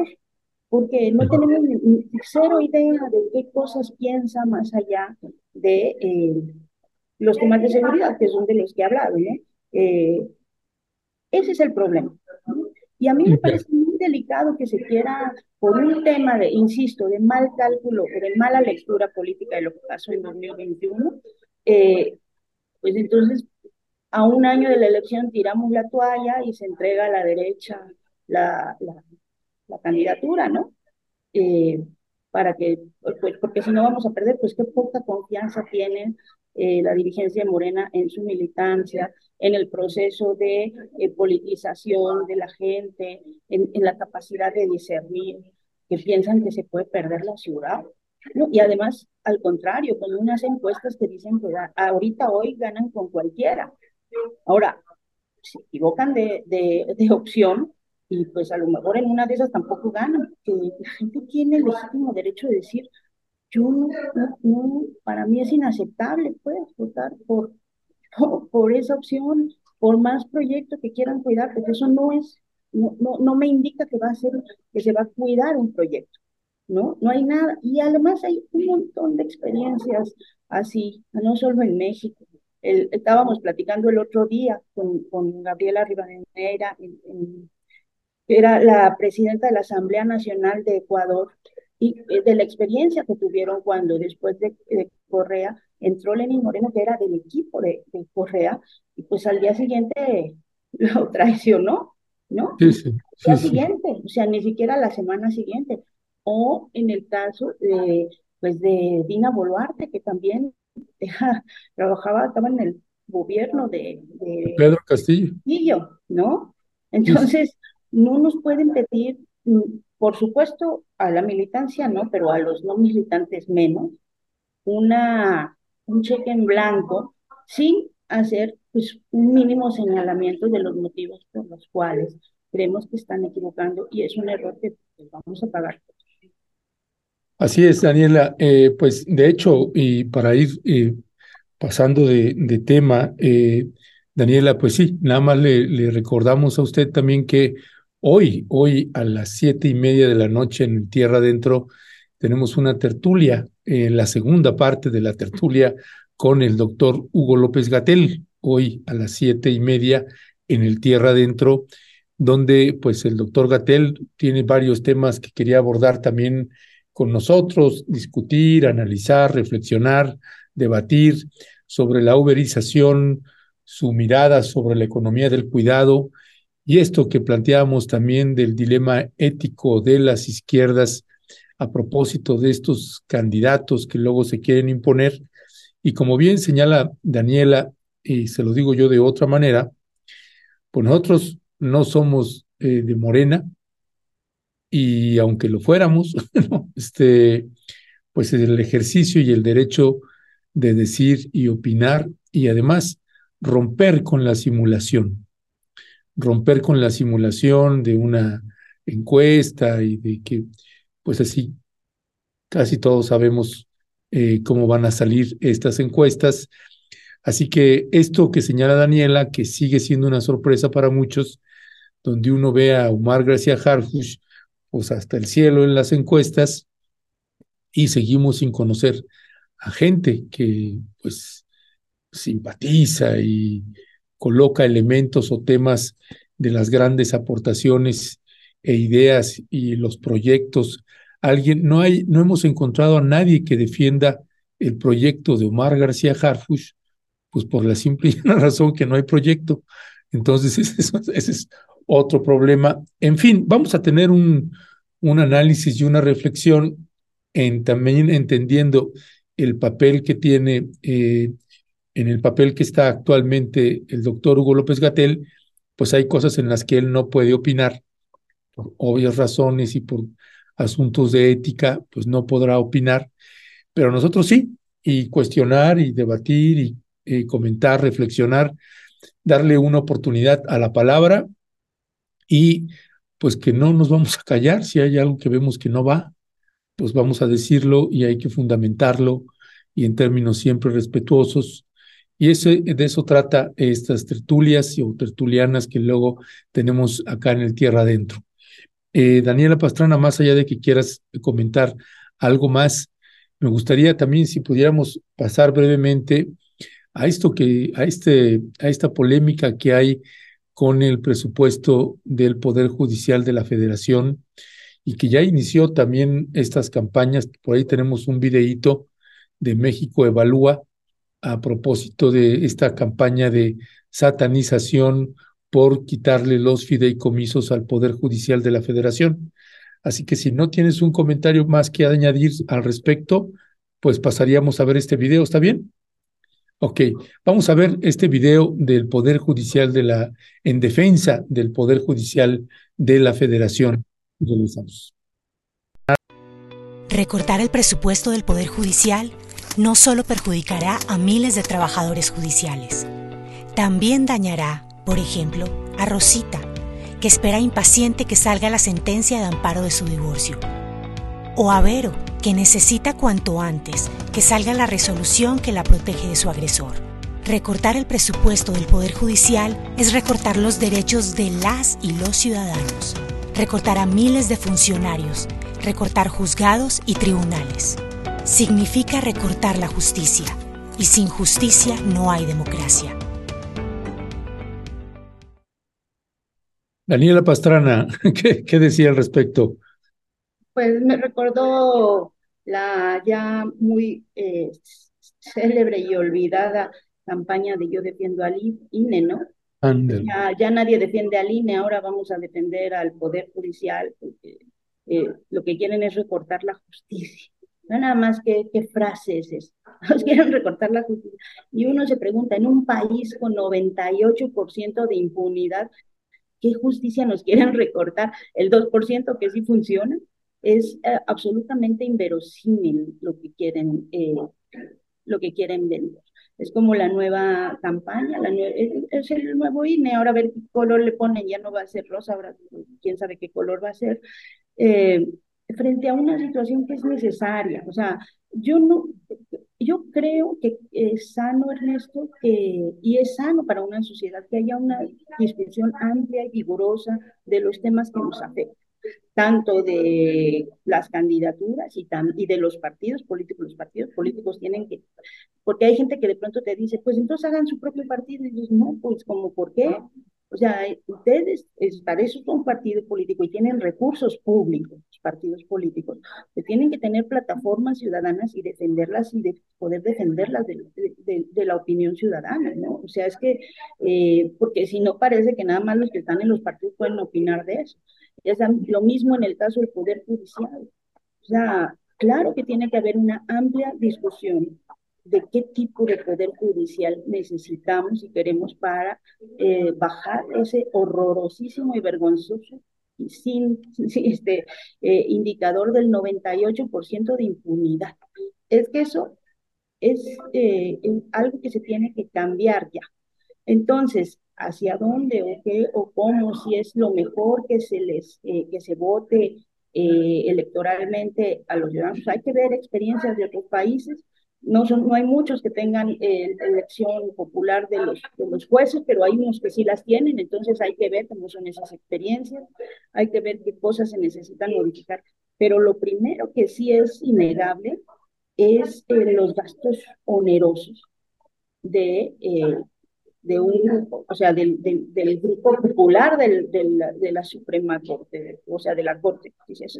porque no tenemos ni, cero idea de qué cosas piensa más allá de eh, los temas de seguridad, que son de los que he hablado. Eh, ese es el problema. Y a mí me parece muy delicado que se quiera, por un tema de, insisto, de mal cálculo o de mala lectura política de lo que pasó en 2021, eh, pues entonces a un año de la elección tiramos la toalla y se entrega a la derecha la, la, candidatura, ¿no? Eh, para que, pues, porque si no vamos a perder, pues qué poca confianza tienen eh, la dirigencia de Morena en su militancia, en el proceso de eh, politización de la gente, en, la capacidad de discernir, que piensan que se puede perder la ciudad. Y además, al contrario, con unas encuestas que dicen que ahorita hoy ganan con cualquiera. Ahora, se equivocan de, de, de opción y pues a lo mejor en una de esas tampoco ganan, que la gente tiene el legítimo derecho de decir, yo no, no, para mí es inaceptable, pues, votar por, [LAUGHS] por, esa opción, por más proyectos que quieran cuidar, porque eso no es, no, no, no me indica que va a ser, que se va a cuidar un proyecto, ¿no? No hay nada. Y además hay un montón de experiencias así, no solo en México. El, estábamos platicando el otro día con, con Gabriela Rivadeneira, que era la presidenta de la Asamblea Nacional de Ecuador, y eh, de la experiencia que tuvieron cuando después de, Correa entró Lenín Moreno, que era del equipo de, Correa, y pues al día siguiente [LAUGHS] lo traicionó, ¿no? Sí, sí. Al día siguiente, o sea, ni siquiera la semana siguiente. O en el caso de, pues de Dina Boluarte, que también [LAUGHS] trabajaba, estaba en el gobierno de, Pedro Castillo. Castillo, ¿no? Entonces, no nos pueden pedir mm, por supuesto, a la militancia no, pero a los no militantes menos, una, un cheque en blanco sin hacer pues, un mínimo señalamiento de los motivos por los cuales creemos que están equivocando y es un error que pues, vamos a pagar. Así es, Daniela. Eh, pues de hecho, y para ir eh, pasando de, de tema, eh, Daniela, pues sí, nada más le, le recordamos a usted también que Hoy, hoy a las siete y media de la noche en Tierra Adentro tenemos una tertulia, eh, la segunda parte de la tertulia con el doctor Hugo López Gatel, hoy a las siete y media en el Tierra Adentro, donde pues el doctor Gatel tiene varios temas que quería abordar también con nosotros, discutir, analizar, reflexionar, debatir sobre la uberización, su mirada sobre la economía del cuidado y esto que planteábamos también del dilema ético de las izquierdas a propósito de estos candidatos que luego se quieren imponer. Y como bien señala Daniela, y se lo digo yo de otra manera, pues nosotros no somos eh, de Morena, y aunque lo fuéramos, [LAUGHS] este, pues el ejercicio y el derecho de decir y opinar y además romper con la simulación romper con la simulación de una encuesta y de que, pues así, casi todos sabemos eh, cómo van a salir estas encuestas. Así que esto que señala Daniela, que sigue siendo una sorpresa para muchos, donde uno ve a Omar García Harfush, pues hasta el cielo en las encuestas, y seguimos sin conocer a gente que pues simpatiza y coloca elementos o temas de las grandes aportaciones e ideas y los proyectos. Alguien, no hay, no hemos encontrado a nadie que defienda el proyecto de Omar García Harfush, pues por la simple [LAUGHS] razón que no hay proyecto. Entonces, [LAUGHS] ese, es otro problema. En fin, vamos a tener un, un análisis y una reflexión en también entendiendo el papel que tiene eh, en el papel que está actualmente el doctor Hugo López Gatel, pues hay cosas en las que él no puede opinar, por obvias razones y por asuntos de ética, pues no podrá opinar, pero nosotros sí, y cuestionar y debatir y, comentar, reflexionar, darle una oportunidad a la palabra y pues que no nos vamos a callar si hay algo que vemos que no va, pues vamos a decirlo y hay que fundamentarlo y en términos siempre respetuosos. Y ese, de eso trata estas tertulias o tertulianas que luego tenemos acá en el Tierra Adentro. Eh, Daniela Pastrana, más allá de que quieras comentar algo más, me gustaría también si pudiéramos pasar brevemente a esto que, a este, a esta polémica que hay con el presupuesto del Poder Judicial de la Federación y que ya inició también estas campañas. Por ahí tenemos un videíto de México Evalúa a propósito de esta campaña de satanización por quitarle los fideicomisos al Poder Judicial de la Federación. Así que si no tienes un comentario más que añadir al respecto, pues pasaríamos a ver este video, ¿está bien? Ok, vamos a ver este video del Poder Judicial de la, en defensa del Poder Judicial de la Federación. Recortar el presupuesto del Poder Judicial no solo perjudicará a miles de trabajadores judiciales, también dañará, por ejemplo, a Rosita, que espera impaciente que salga la sentencia de amparo de su divorcio, o a Vero, que necesita cuanto antes que salga la resolución que la protege de su agresor. Recortar el presupuesto del Poder Judicial es recortar los derechos de las y los ciudadanos, recortar a miles de funcionarios, recortar juzgados y tribunales. Significa recortar la justicia, y sin justicia no hay democracia. Daniela Pastrana, [LAUGHS] ¿qué, decía al respecto? Pues me recordó la ya muy eh, célebre y olvidada campaña de Yo defiendo al INE, ¿no? Ya, ya, nadie defiende al INE, ahora vamos a defender al Poder Judicial, porque eh, lo que quieren es recortar la justicia. No nada más que qué frase es. [LAUGHS] Nos quieren recortar la justicia. Y uno se pregunta, en un país con 98% de impunidad, ¿qué justicia nos quieren recortar? ¿El 2% que sí funciona? es eh, absolutamente inverosímil lo que quieren, eh, lo que quieren vender. Es como la nueva campaña, la es el nuevo INE, ahora a ver qué color le ponen, ya no va a ser rosa, ahora quién sabe qué color va a ser, eh, frente a una situación que es necesaria. O sea, yo no, yo creo que es sano, Ernesto, que, y es sano para una sociedad que haya una discusión amplia y vigorosa de los temas que nos afectan tanto de las candidaturas y, y de los partidos políticos. Los partidos políticos tienen que, porque hay gente que de pronto te dice, pues entonces hagan su propio partido. Y dices, no, pues como, ¿por qué? O sea, ustedes, para eso son partido político y tienen recursos públicos, partidos políticos, que tienen que tener plataformas ciudadanas y defenderlas y de poder defenderlas de, la opinión ciudadana, ¿no? O sea, es que, eh, porque si no parece que nada más los que están en los partidos pueden opinar de eso. Es lo mismo en el caso del Poder Judicial. O sea, claro que tiene que haber una amplia discusión de qué tipo de poder judicial necesitamos y queremos para eh, bajar ese horrorosísimo y vergonzoso sin, este eh, indicador del 98% de impunidad. Es que eso es eh, algo que se tiene que cambiar ya. Entonces, hacia dónde o qué o cómo, si es lo mejor que se les, eh, que se vote electoralmente a los ciudadanos. Hay que ver experiencias de otros países. No, son, no hay muchos que tengan eh, elección popular de los, de los jueces, pero hay unos que sí las tienen, entonces hay que ver cómo son esas experiencias, hay que ver qué cosas se necesitan modificar. Pero lo primero que sí es innegable es los gastos onerosos de de un o sea, del, del, grupo popular del, de la Suprema Corte, o sea, de la Corte. Eso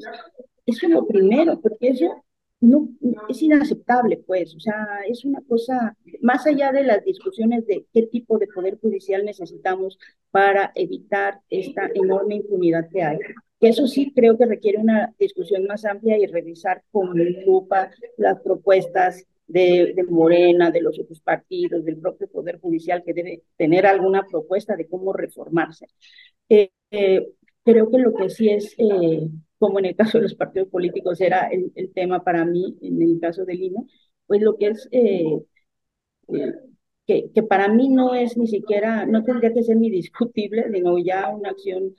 es lo primero, porque eso no, es inaceptable, pues, o sea, es una cosa, más allá de las discusiones de qué tipo de poder judicial necesitamos para evitar esta enorme impunidad que hay, que eso sí creo que requiere una discusión más amplia y revisar con lupa las propuestas de, Morena, de los otros partidos, del propio Poder Judicial, que debe tener alguna propuesta de cómo reformarse. Eh, eh, creo que lo que sí es, eh, como en el caso de los partidos políticos era el, tema para mí, en el caso del INE, pues lo que es, que, que, para mí no es ni siquiera, no tendría que ser ni discutible, sino ya una acción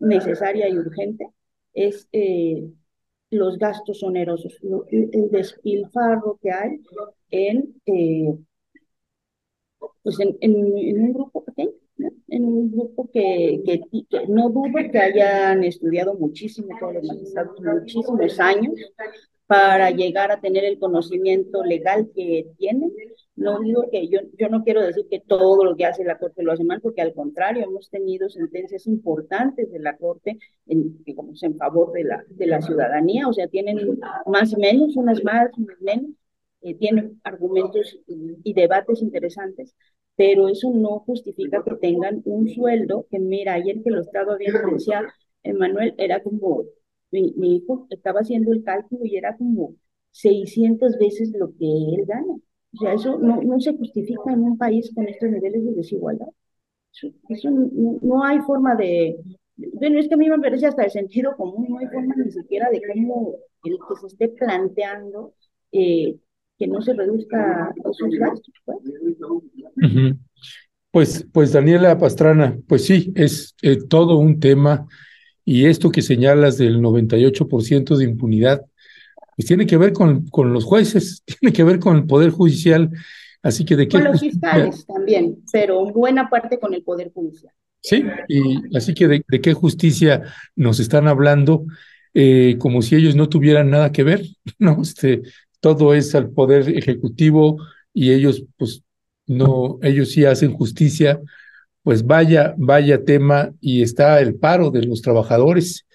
necesaria y urgente es eh, los gastos onerosos, el despilfarro que hay en, eh, pues en, en, un grupo pequeño, en un grupo que, que, no dudo que hayan estudiado muchísimo todos los magistrados, muchísimos años, para llegar a tener el conocimiento legal que tienen. No digo que yo, yo no quiero decir que todo lo que hace la Corte lo hace mal, porque al contrario, hemos tenido sentencias importantes de la Corte, en, digamos, en favor de la, de la ciudadanía, o sea, tienen más y menos, unas más, unas menos, eh, tienen argumentos y, y debates interesantes, pero eso no justifica que tengan un sueldo que, mira, ayer que lo estaba viendo, decía Emanuel, era como mi, hijo estaba haciendo el cálculo y era como 600 veces lo que él gana. O sea, eso no, no se justifica en un país con estos niveles de desigualdad. Eso, no, hay forma de... Bueno, es que a mí me parece hasta el sentido común, no hay forma ni siquiera de cómo el que se esté planteando eh, que no se reduzca esos gastos. Pues. pues, pues Daniela Pastrana, pues sí, es eh, todo un tema y esto que señalas del 98% de impunidad, pues tiene que ver con, con los jueces, [LAUGHS] tiene que ver con el Poder Judicial. Así que de qué. Con los fiscales también, pero buena parte con el Poder Judicial. Sí, y así que de, qué justicia nos están hablando, eh, como si ellos no tuvieran nada que ver, [LAUGHS] ¿no? Este, todo es al Poder Ejecutivo y ellos, pues, no, ellos sí hacen justicia pues vaya, vaya tema y está el paro de los trabajadores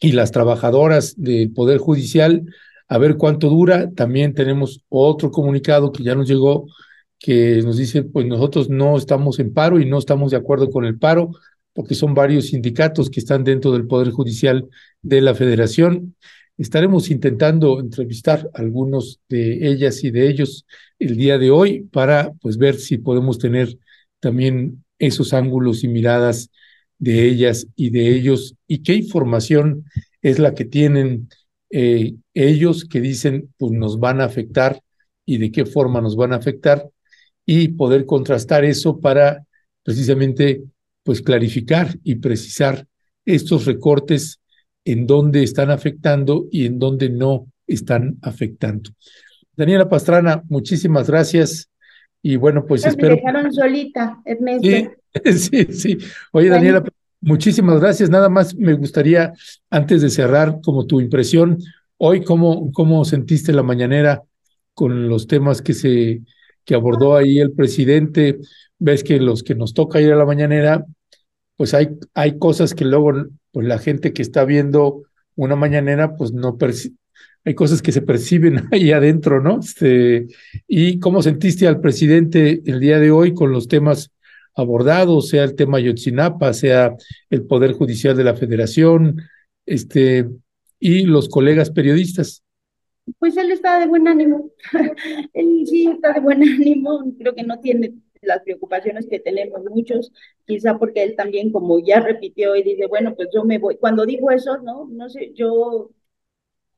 y las trabajadoras del Poder Judicial, a ver cuánto dura. También tenemos otro comunicado que ya nos llegó que nos dice, pues nosotros no estamos en paro y no estamos de acuerdo con el paro, porque son varios sindicatos que están dentro del Poder Judicial de la Federación. Estaremos intentando entrevistar a algunos de ellas y de ellos el día de hoy para pues ver si podemos tener también esos ángulos y miradas de ellas y de ellos y qué información es la que tienen eh, ellos que dicen pues nos van a afectar y de qué forma nos van a afectar y poder contrastar eso para precisamente pues clarificar y precisar estos recortes en dónde están afectando y en dónde no están afectando. Daniela Pastrana, muchísimas gracias. Y bueno, pues espero. Me dejaron solita, Ernesto. Sí, [LAUGHS] sí, Oye, Daniela, muchísimas gracias. Nada más me gustaría, antes de cerrar, como tu impresión, hoy, ¿cómo, cómo sentiste la mañanera con los temas que se que abordó ahí el presidente? Ves que los que nos toca ir a la mañanera, pues hay, hay cosas que luego, pues la gente que está viendo una mañanera, pues no hay cosas que se perciben [LAUGHS] ahí adentro, ¿no? Este, ¿Y cómo sentiste al presidente el día de hoy con los temas abordados, sea el tema Yotzinapa, sea el Poder Judicial de la Federación, este, y los colegas periodistas? Pues él está de buen ánimo, [LAUGHS] él sí está de buen ánimo, creo que no tiene las preocupaciones que tenemos muchos, quizá porque él también, como ya repitió y dice, bueno, pues yo me voy. Cuando digo eso, no, no sé, yo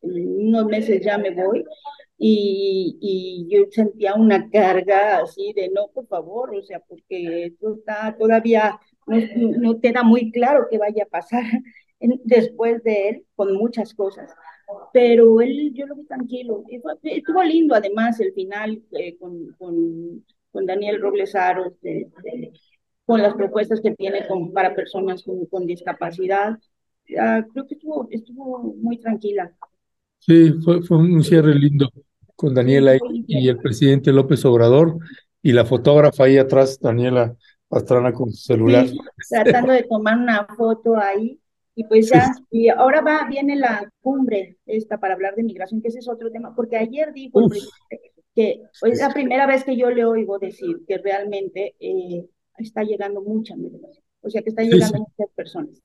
unos meses ya me voy, y, y, yo sentía una carga así de no, por favor, o sea, porque esto está todavía, no, no queda muy claro qué vaya a pasar [LAUGHS] después de él con muchas cosas. Pero él, yo lo vi tranquilo, estuvo lindo además el final eh, con, con, con, Daniel Robles Aros, con las propuestas que tiene con, para personas con, con discapacidad. creo que estuvo, estuvo muy tranquila. Sí, fue, fue un cierre lindo con Daniela y, el presidente López Obrador y la fotógrafa ahí atrás, Daniela Pastrana con su celular. tratando de tomar una foto ahí. Y pues ya, y ahora va, viene la cumbre esta para hablar de migración, que ese es otro tema, porque ayer dijo el presidente que es la primera vez que yo le oigo decir que realmente eh, está llegando mucha migración, o sea que está llegando muchas personas.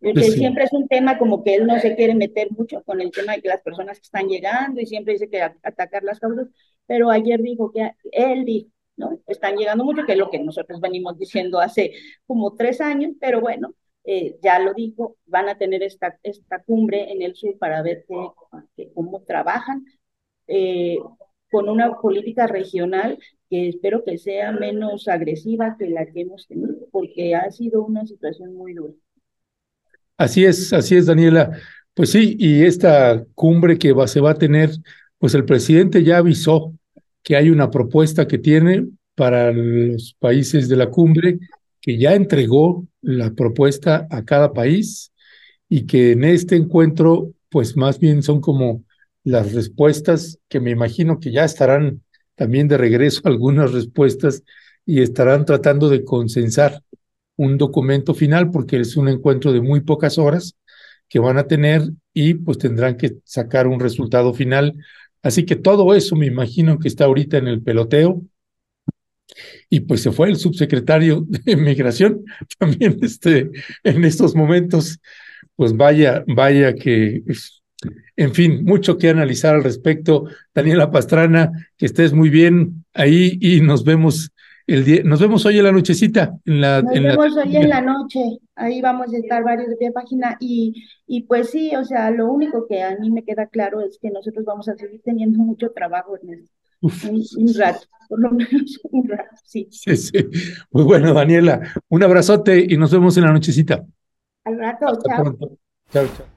Porque siempre es un tema como que él no se quiere meter mucho con el tema de que las personas que están llegando y siempre dice que atacar las causas, pero ayer dijo que él dijo, ¿no? Están llegando mucho, que es lo que nosotros venimos diciendo hace como tres años, pero bueno, eh, ya lo dijo, van a tener esta, esta cumbre en el sur para ver que, cómo trabajan eh, con una política regional que espero que sea menos agresiva que la que hemos tenido, porque ha sido una situación muy dura. Así es, así es, Daniela. Pues sí, y esta cumbre que va, se va a tener, pues el presidente ya avisó que hay una propuesta que tiene para los países de la cumbre, que ya entregó la propuesta a cada país y que en este encuentro, pues más bien son como las respuestas que me imagino que ya estarán también de regreso [LAUGHS] algunas respuestas y estarán tratando de consensar un documento final porque es un encuentro de muy pocas horas que van a tener y pues tendrán que sacar un resultado final. Así que todo eso me imagino que está ahorita en el peloteo. Y pues se fue el subsecretario [LAUGHS] de Migración también este, en estos momentos. Pues vaya, vaya que, en fin, mucho que analizar al respecto. Daniela Pastrana, que estés muy bien ahí y nos vemos el día, nos vemos hoy en la nochecita. En la, nos vemos hoy en la noche. Ahí vamos a estar varios de página. Y, y pues sí, o sea, lo único que a mí me queda claro es que nosotros vamos a seguir teniendo mucho trabajo en esto. Un, rato, por lo menos [LAUGHS] un rato, sí. Sí, sí. Muy bueno, Daniela. Un abrazote y nos vemos en la nochecita. Al rato, chao. Chao, chao.